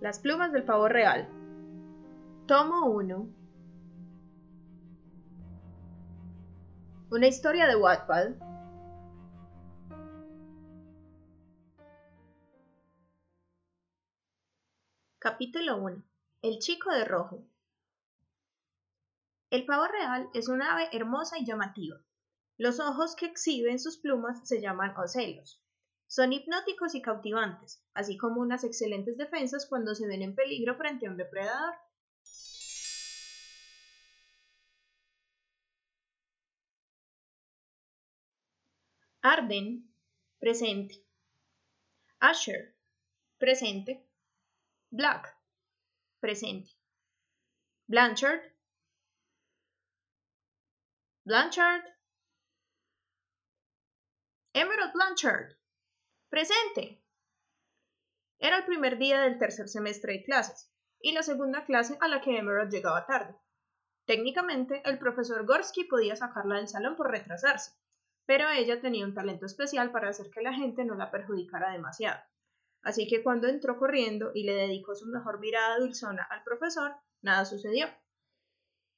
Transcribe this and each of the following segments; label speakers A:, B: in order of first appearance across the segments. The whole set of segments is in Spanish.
A: Las plumas del pavo real. Tomo 1. Una historia de Wattpad. Capítulo 1. El chico de rojo. El pavo real es una ave hermosa y llamativa. Los ojos que exhiben sus plumas se llaman ocelos. Son hipnóticos y cautivantes, así como unas excelentes defensas cuando se ven en peligro frente a un depredador. Arden, presente. Asher, presente. Black, presente. Blanchard, Blanchard. Emerald Blanchard, Presente. Era el primer día del tercer semestre de clases y la segunda clase a la que Emerald llegaba tarde. Técnicamente, el profesor Gorsky podía sacarla del salón por retrasarse, pero ella tenía un talento especial para hacer que la gente no la perjudicara demasiado. Así que cuando entró corriendo y le dedicó su mejor mirada dulzona al profesor, nada sucedió.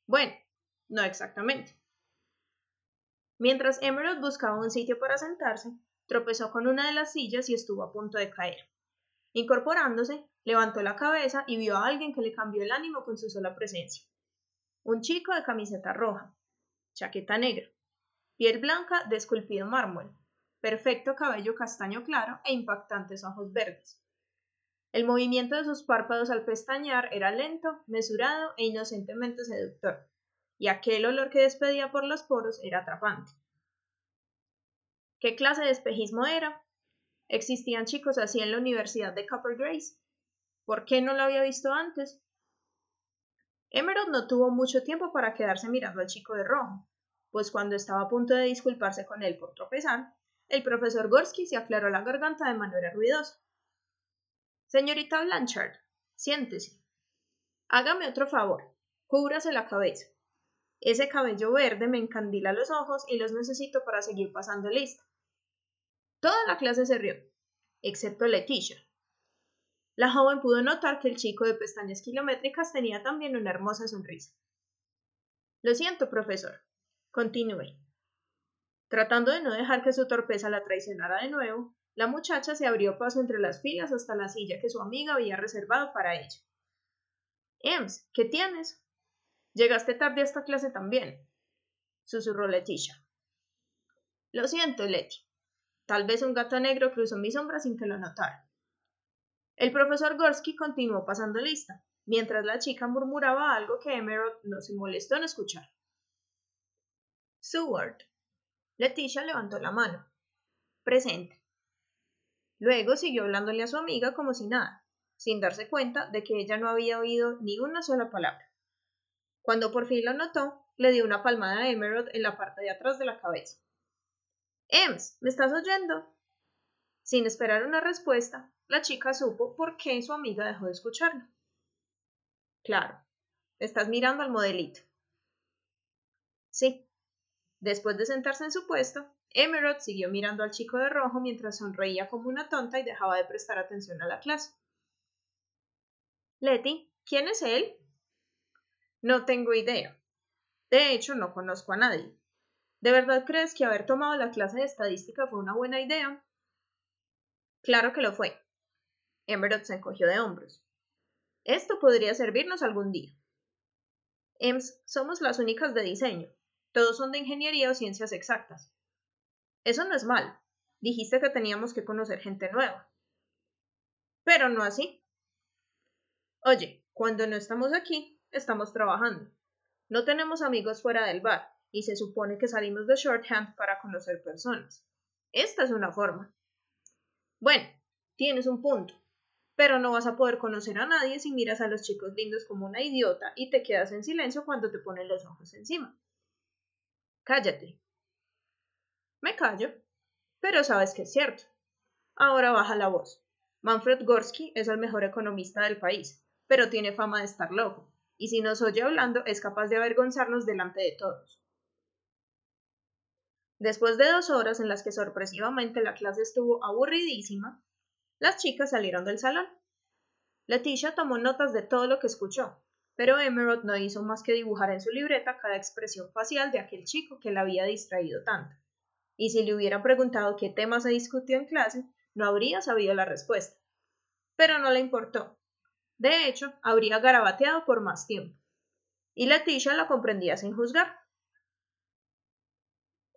A: Bueno, no exactamente. Mientras Emerald buscaba un sitio para sentarse, tropezó con una de las sillas y estuvo a punto de caer. Incorporándose, levantó la cabeza y vio a alguien que le cambió el ánimo con su sola presencia. Un chico de camiseta roja, chaqueta negra, piel blanca de esculpido mármol, perfecto cabello castaño claro e impactantes ojos verdes. El movimiento de sus párpados al pestañear era lento, mesurado e inocentemente seductor, y aquel olor que despedía por los poros era atrapante. ¿Qué clase de espejismo era? ¿Existían chicos así en la Universidad de Copper Grace? ¿Por qué no lo había visto antes? Emerald no tuvo mucho tiempo para quedarse mirando al chico de rojo, pues cuando estaba a punto de disculparse con él por tropezar, el profesor Gorsky se aclaró la garganta de manera ruidosa. Señorita Blanchard, siéntese. Hágame otro favor, cúbrase la cabeza. Ese cabello verde me encandila los ojos y los necesito para seguir pasando lista. Toda la clase se rió, excepto Leticia. La joven pudo notar que el chico de pestañas kilométricas tenía también una hermosa sonrisa. Lo siento, profesor. Continúe. Tratando de no dejar que su torpeza la traicionara de nuevo, la muchacha se abrió paso entre las filas hasta la silla que su amiga había reservado para ella. Ems, ¿qué tienes? Llegaste tarde a esta clase también, susurró Leticia. Lo siento, Leti. Tal vez un gato negro cruzó mi sombra sin que lo notara. El profesor Gorsky continuó pasando lista, mientras la chica murmuraba algo que Emerald no se molestó en escuchar. Seward. Leticia levantó la mano. Presente. Luego siguió hablándole a su amiga como si nada, sin darse cuenta de que ella no había oído ni una sola palabra. Cuando por fin lo notó, le dio una palmada a Emerald en la parte de atrás de la cabeza. Ems, ¿me estás oyendo? Sin esperar una respuesta, la chica supo por qué su amiga dejó de escucharlo. Claro, estás mirando al modelito. Sí. Después de sentarse en su puesto, Emerald siguió mirando al chico de rojo mientras sonreía como una tonta y dejaba de prestar atención a la clase. Letty, ¿quién es él? No tengo idea. De hecho, no conozco a nadie. ¿De verdad crees que haber tomado la clase de estadística fue una buena idea? Claro que lo fue. Emerald se encogió de hombros. Esto podría servirnos algún día. EMS somos las únicas de diseño. Todos son de ingeniería o ciencias exactas. Eso no es mal. Dijiste que teníamos que conocer gente nueva. Pero no así. Oye, cuando no estamos aquí, estamos trabajando. No tenemos amigos fuera del bar, y se supone que salimos de shorthand para conocer personas. Esta es una forma. Bueno, tienes un punto, pero no vas a poder conocer a nadie si miras a los chicos lindos como una idiota y te quedas en silencio cuando te ponen los ojos encima. Cállate. Me callo, pero sabes que es cierto. Ahora baja la voz. Manfred Gorsky es el mejor economista del país, pero tiene fama de estar loco, y si nos oye hablando es capaz de avergonzarnos delante de todos. Después de dos horas en las que sorpresivamente la clase estuvo aburridísima, las chicas salieron del salón. Leticia tomó notas de todo lo que escuchó, pero Emerald no hizo más que dibujar en su libreta cada expresión facial de aquel chico que la había distraído tanto. Y si le hubiera preguntado qué tema se discutió en clase, no habría sabido la respuesta. Pero no le importó. De hecho, habría garabateado por más tiempo. Y Leticia la comprendía sin juzgar.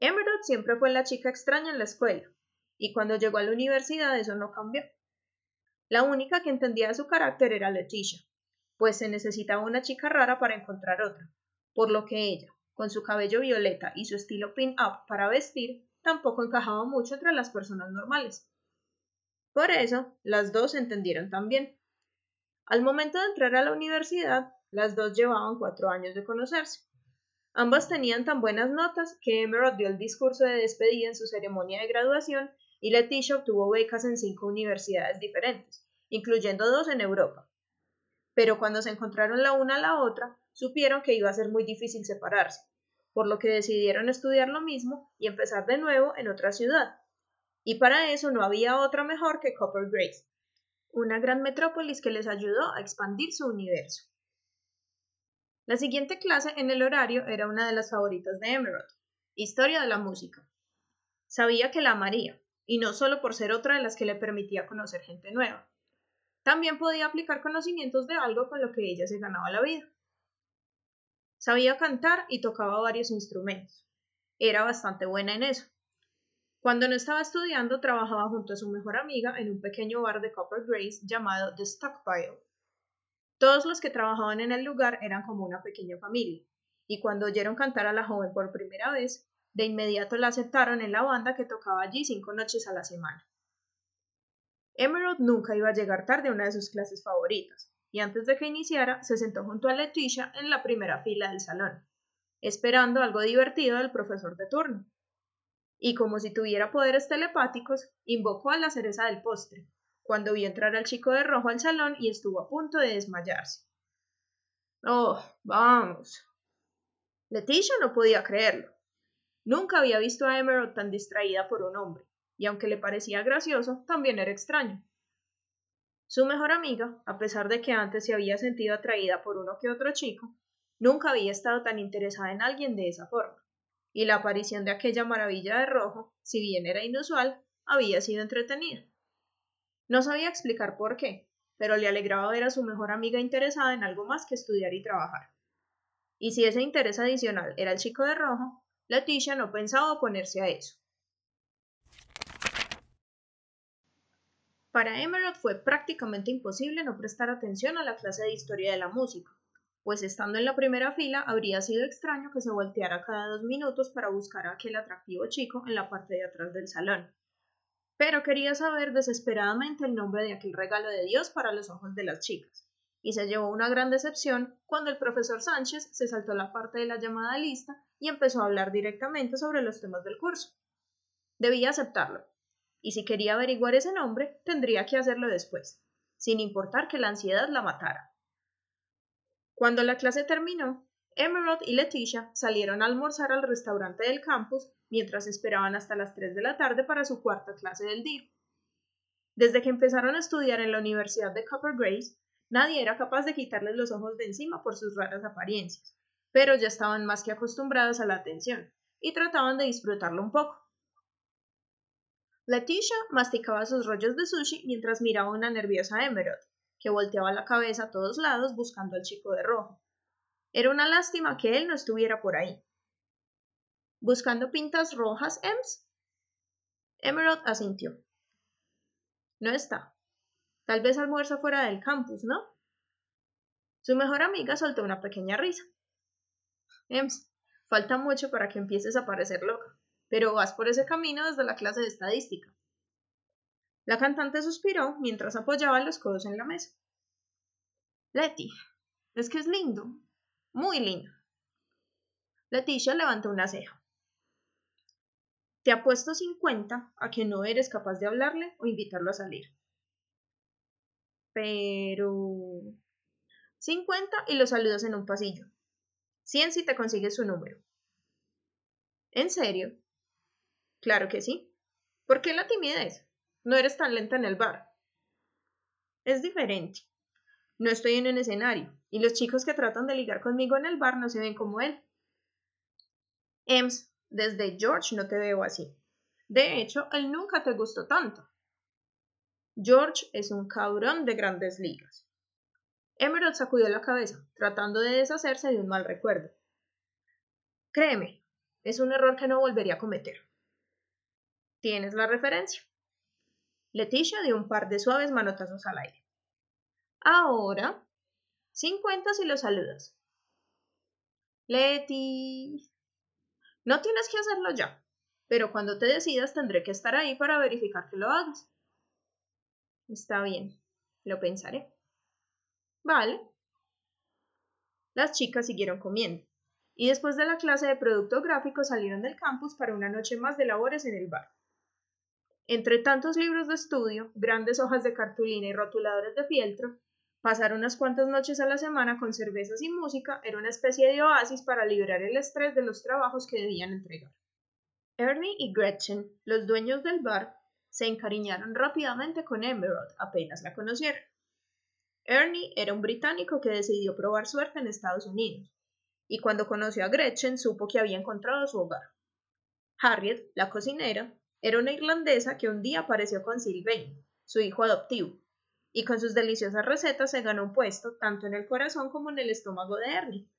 A: Emerald siempre fue la chica extraña en la escuela, y cuando llegó a la universidad eso no cambió. La única que entendía su carácter era Leticia, pues se necesitaba una chica rara para encontrar otra, por lo que ella, con su cabello violeta y su estilo pin-up para vestir, tampoco encajaba mucho entre las personas normales. Por eso, las dos se entendieron también. Al momento de entrar a la universidad, las dos llevaban cuatro años de conocerse. Ambas tenían tan buenas notas que Emerald dio el discurso de despedida en su ceremonia de graduación y Leticia obtuvo becas en cinco universidades diferentes, incluyendo dos en Europa, pero cuando se encontraron la una a la otra, supieron que iba a ser muy difícil separarse, por lo que decidieron estudiar lo mismo y empezar de nuevo en otra ciudad. Y para eso no había otra mejor que Copper Grace, una gran metrópolis que les ayudó a expandir su universo. La siguiente clase en el horario era una de las favoritas de Emerald, Historia de la Música. Sabía que la amaría, y no solo por ser otra de las que le permitía conocer gente nueva. También podía aplicar conocimientos de algo con lo que ella se ganaba la vida. Sabía cantar y tocaba varios instrumentos. Era bastante buena en eso. Cuando no estaba estudiando, trabajaba junto a su mejor amiga en un pequeño bar de Copper Grace llamado The Stockpile. Todos los que trabajaban en el lugar eran como una pequeña familia, y cuando oyeron cantar a la joven por primera vez, de inmediato la aceptaron en la banda que tocaba allí cinco noches a la semana. Emerald nunca iba a llegar tarde a una de sus clases favoritas, y antes de que iniciara se sentó junto a Leticia en la primera fila del salón, esperando algo divertido del profesor de turno. Y como si tuviera poderes telepáticos, invocó a la cereza del postre, cuando vio entrar al chico de rojo al salón y estuvo a punto de desmayarse. Oh, vamos. Leticia no podía creerlo. Nunca había visto a Emerald tan distraída por un hombre y aunque le parecía gracioso, también era extraño. Su mejor amiga, a pesar de que antes se había sentido atraída por uno que otro chico, nunca había estado tan interesada en alguien de esa forma, y la aparición de aquella maravilla de rojo, si bien era inusual, había sido entretenida. No sabía explicar por qué, pero le alegraba ver a su mejor amiga interesada en algo más que estudiar y trabajar. Y si ese interés adicional era el chico de rojo, Leticia no pensaba oponerse a eso. Para Emerald fue prácticamente imposible no prestar atención a la clase de historia de la música, pues estando en la primera fila habría sido extraño que se volteara cada dos minutos para buscar a aquel atractivo chico en la parte de atrás del salón. Pero quería saber desesperadamente el nombre de aquel regalo de Dios para los ojos de las chicas, y se llevó una gran decepción cuando el profesor Sánchez se saltó la parte de la llamada lista y empezó a hablar directamente sobre los temas del curso. Debía aceptarlo, y si quería averiguar ese nombre, tendría que hacerlo después, sin importar que la ansiedad la matara. Cuando la clase terminó, Emerald y Leticia salieron a almorzar al restaurante del campus mientras esperaban hasta las 3 de la tarde para su cuarta clase del día. Desde que empezaron a estudiar en la Universidad de Copper Grace, nadie era capaz de quitarles los ojos de encima por sus raras apariencias, pero ya estaban más que acostumbradas a la atención y trataban de disfrutarlo un poco. Leticia masticaba sus rollos de sushi mientras miraba a una nerviosa Emerald, que volteaba la cabeza a todos lados buscando al chico de rojo. Era una lástima que él no estuviera por ahí. ¿Buscando pintas rojas, Ems? Emerald asintió. No está. Tal vez almuerza fuera del campus, ¿no? Su mejor amiga soltó una pequeña risa. Ems, falta mucho para que empieces a parecer loca pero vas por ese camino desde la clase de estadística. La cantante suspiró mientras apoyaba los codos en la mesa. Letty, es que es lindo, muy lindo. Leticia levantó una ceja. Te apuesto cincuenta a que no eres capaz de hablarle o invitarlo a salir. Pero... cincuenta y lo saludas en un pasillo. Cien si te consigues su número. ¿En serio? Claro que sí. ¿Por qué la timidez? No eres tan lenta en el bar. Es diferente. No estoy en un escenario, y los chicos que tratan de ligar conmigo en el bar no se ven como él. Ems, desde George no te veo así. De hecho, él nunca te gustó tanto. George es un cabrón de grandes ligas. Emerald sacudió la cabeza, tratando de deshacerse de un mal recuerdo. Créeme, es un error que no volvería a cometer. ¿Tienes la referencia? Leticia dio un par de suaves manotazos al aire. Ahora, cincuenta si lo saludas. Leti. No tienes que hacerlo ya, pero cuando te decidas tendré que estar ahí para verificar que lo hagas. Está bien, lo pensaré. Vale. Las chicas siguieron comiendo, y después de la clase de producto gráfico salieron del campus para una noche más de labores en el bar. Entre tantos libros de estudio, grandes hojas de cartulina y rotuladores de fieltro, pasar unas cuantas noches a la semana con cervezas y música era una especie de oasis para liberar el estrés de los trabajos que debían entregar. Ernie y Gretchen, los dueños del bar, se encariñaron rápidamente con Emerald apenas la conocieron. Ernie era un británico que decidió probar suerte en Estados Unidos, y cuando conoció a Gretchen supo que había encontrado su hogar. Harriet, la cocinera, era una irlandesa que un día apareció con Sylvain, su hijo adoptivo, y con sus deliciosas recetas se ganó un puesto tanto en el corazón como en el estómago de Ernie.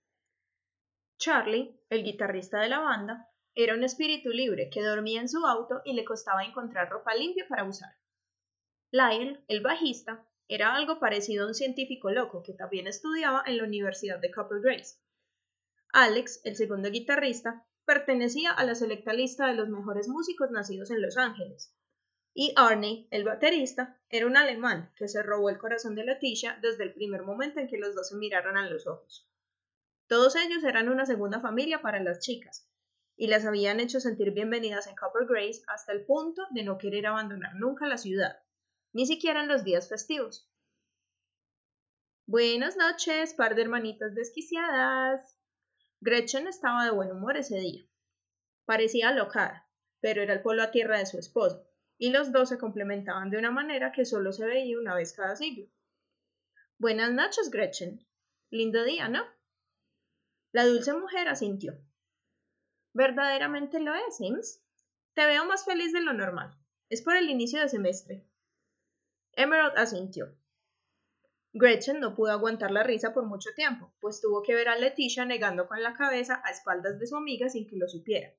A: Charlie, el guitarrista de la banda, era un espíritu libre que dormía en su auto y le costaba encontrar ropa limpia para usar. Lyle, el bajista, era algo parecido a un científico loco que también estudiaba en la Universidad de Copper Grace. Alex, el segundo guitarrista, pertenecía a la selecta lista de los mejores músicos nacidos en Los Ángeles. Y Arnie, el baterista, era un alemán que se robó el corazón de Leticia desde el primer momento en que los dos se miraron a los ojos. Todos ellos eran una segunda familia para las chicas, y las habían hecho sentir bienvenidas en Copper Grace hasta el punto de no querer abandonar nunca la ciudad ni siquiera en los días festivos. Buenas noches, par de hermanitas desquiciadas. Gretchen estaba de buen humor ese día. Parecía locar, pero era el polo a tierra de su esposo, y los dos se complementaban de una manera que solo se veía una vez cada siglo. Buenas noches, Gretchen. Lindo día, ¿no? La dulce mujer asintió. Verdaderamente lo es, Sims. Te veo más feliz de lo normal. Es por el inicio de semestre. Emerald asintió. Gretchen no pudo aguantar la risa por mucho tiempo, pues tuvo que ver a Leticia negando con la cabeza a espaldas de su amiga sin que lo supiera.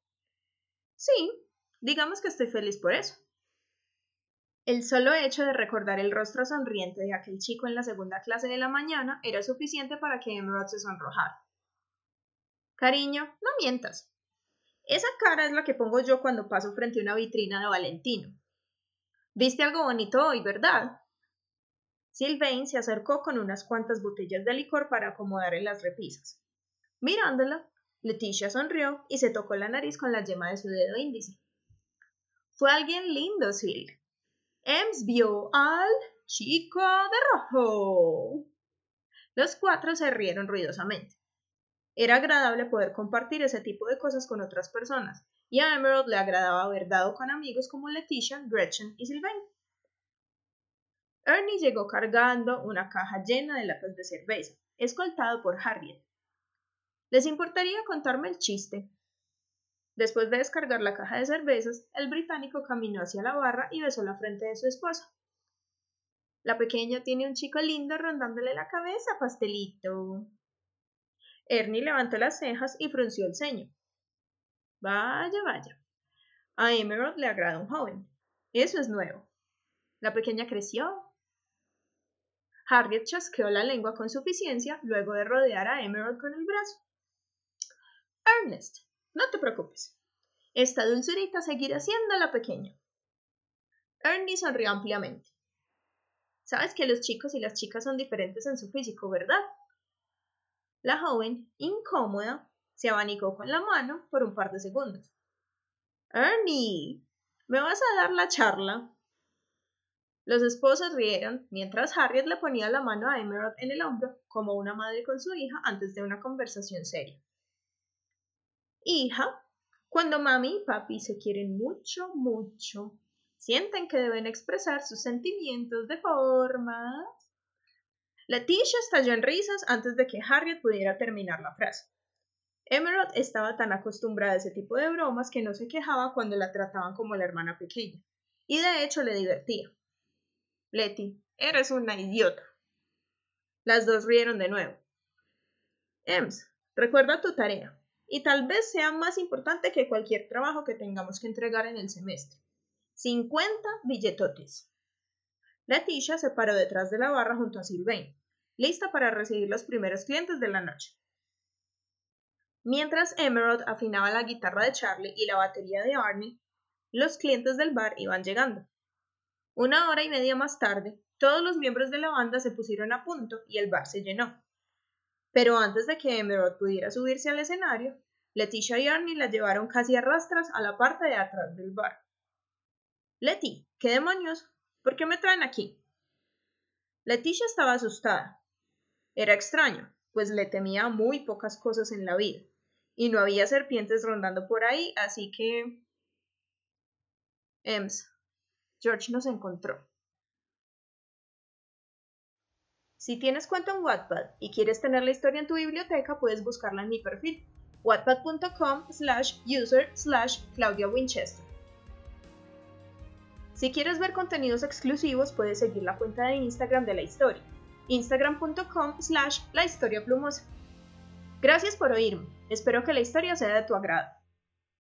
A: Sí, digamos que estoy feliz por eso. El solo hecho de recordar el rostro sonriente de aquel chico en la segunda clase de la mañana era suficiente para que Emerald se sonrojara. Cariño, no mientas. Esa cara es la que pongo yo cuando paso frente a una vitrina de Valentino. Viste algo bonito hoy, ¿verdad? Sylvain se acercó con unas cuantas botellas de licor para acomodar en las repisas. Mirándola, Leticia sonrió y se tocó la nariz con la yema de su dedo índice. Fue alguien lindo, Sil. Ems vio al chico de rojo. Los cuatro se rieron ruidosamente. Era agradable poder compartir ese tipo de cosas con otras personas, y a Emerald le agradaba haber dado con amigos como Leticia, Gretchen y Sylvain. Ernie llegó cargando una caja llena de latas de cerveza, escoltado por Harriet. ¿Les importaría contarme el chiste? Después de descargar la caja de cervezas, el británico caminó hacia la barra y besó la frente de su esposa. La pequeña tiene un chico lindo rondándole la cabeza, pastelito. Ernie levantó las cejas y frunció el ceño. Vaya, vaya. A Emerald le agrada un joven. Eso es nuevo. La pequeña creció. Harriet chasqueó la lengua con suficiencia luego de rodear a Emerald con el brazo. Ernest, no te preocupes. Esta dulzurita seguirá siendo la pequeña. Ernie sonrió ampliamente. Sabes que los chicos y las chicas son diferentes en su físico, ¿verdad? La joven, incómoda, se abanicó con la mano por un par de segundos. Ernie, ¿me vas a dar la charla? Los esposos rieron mientras Harriet le ponía la mano a Emerald en el hombro como una madre con su hija antes de una conversación seria. Hija, cuando mami y papi se quieren mucho, mucho, sienten que deben expresar sus sentimientos de formas. Leticia estalló en risas antes de que Harriet pudiera terminar la frase. Emerald estaba tan acostumbrada a ese tipo de bromas que no se quejaba cuando la trataban como la hermana pequeña, y de hecho le divertía. Letty, eres una idiota. Las dos rieron de nuevo. Ems, recuerda tu tarea, y tal vez sea más importante que cualquier trabajo que tengamos que entregar en el semestre. 50 billetotes. Leticia se paró detrás de la barra junto a Sylvain, lista para recibir los primeros clientes de la noche. Mientras Emerald afinaba la guitarra de Charlie y la batería de Arnie, los clientes del bar iban llegando. Una hora y media más tarde, todos los miembros de la banda se pusieron a punto y el bar se llenó. Pero antes de que Emerald pudiera subirse al escenario, Leticia y Arnie la llevaron casi a rastras a la parte de atrás del bar. Letty, ¿qué demonios? ¿Por qué me traen aquí? Leticia estaba asustada. Era extraño, pues le temía muy pocas cosas en la vida, y no había serpientes rondando por ahí, así que... Ems, George nos encontró. Si tienes cuenta en Wattpad y quieres tener la historia en tu biblioteca, puedes buscarla en mi perfil, wattpad.com slash user slash Claudia Winchester. Si quieres ver contenidos exclusivos, puedes seguir la cuenta de Instagram de la historia, instagram.com slash la historia plumosa. Gracias por oírme, espero que la historia sea de tu agrado.